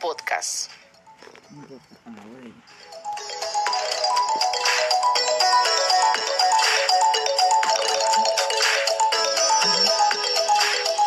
podcast.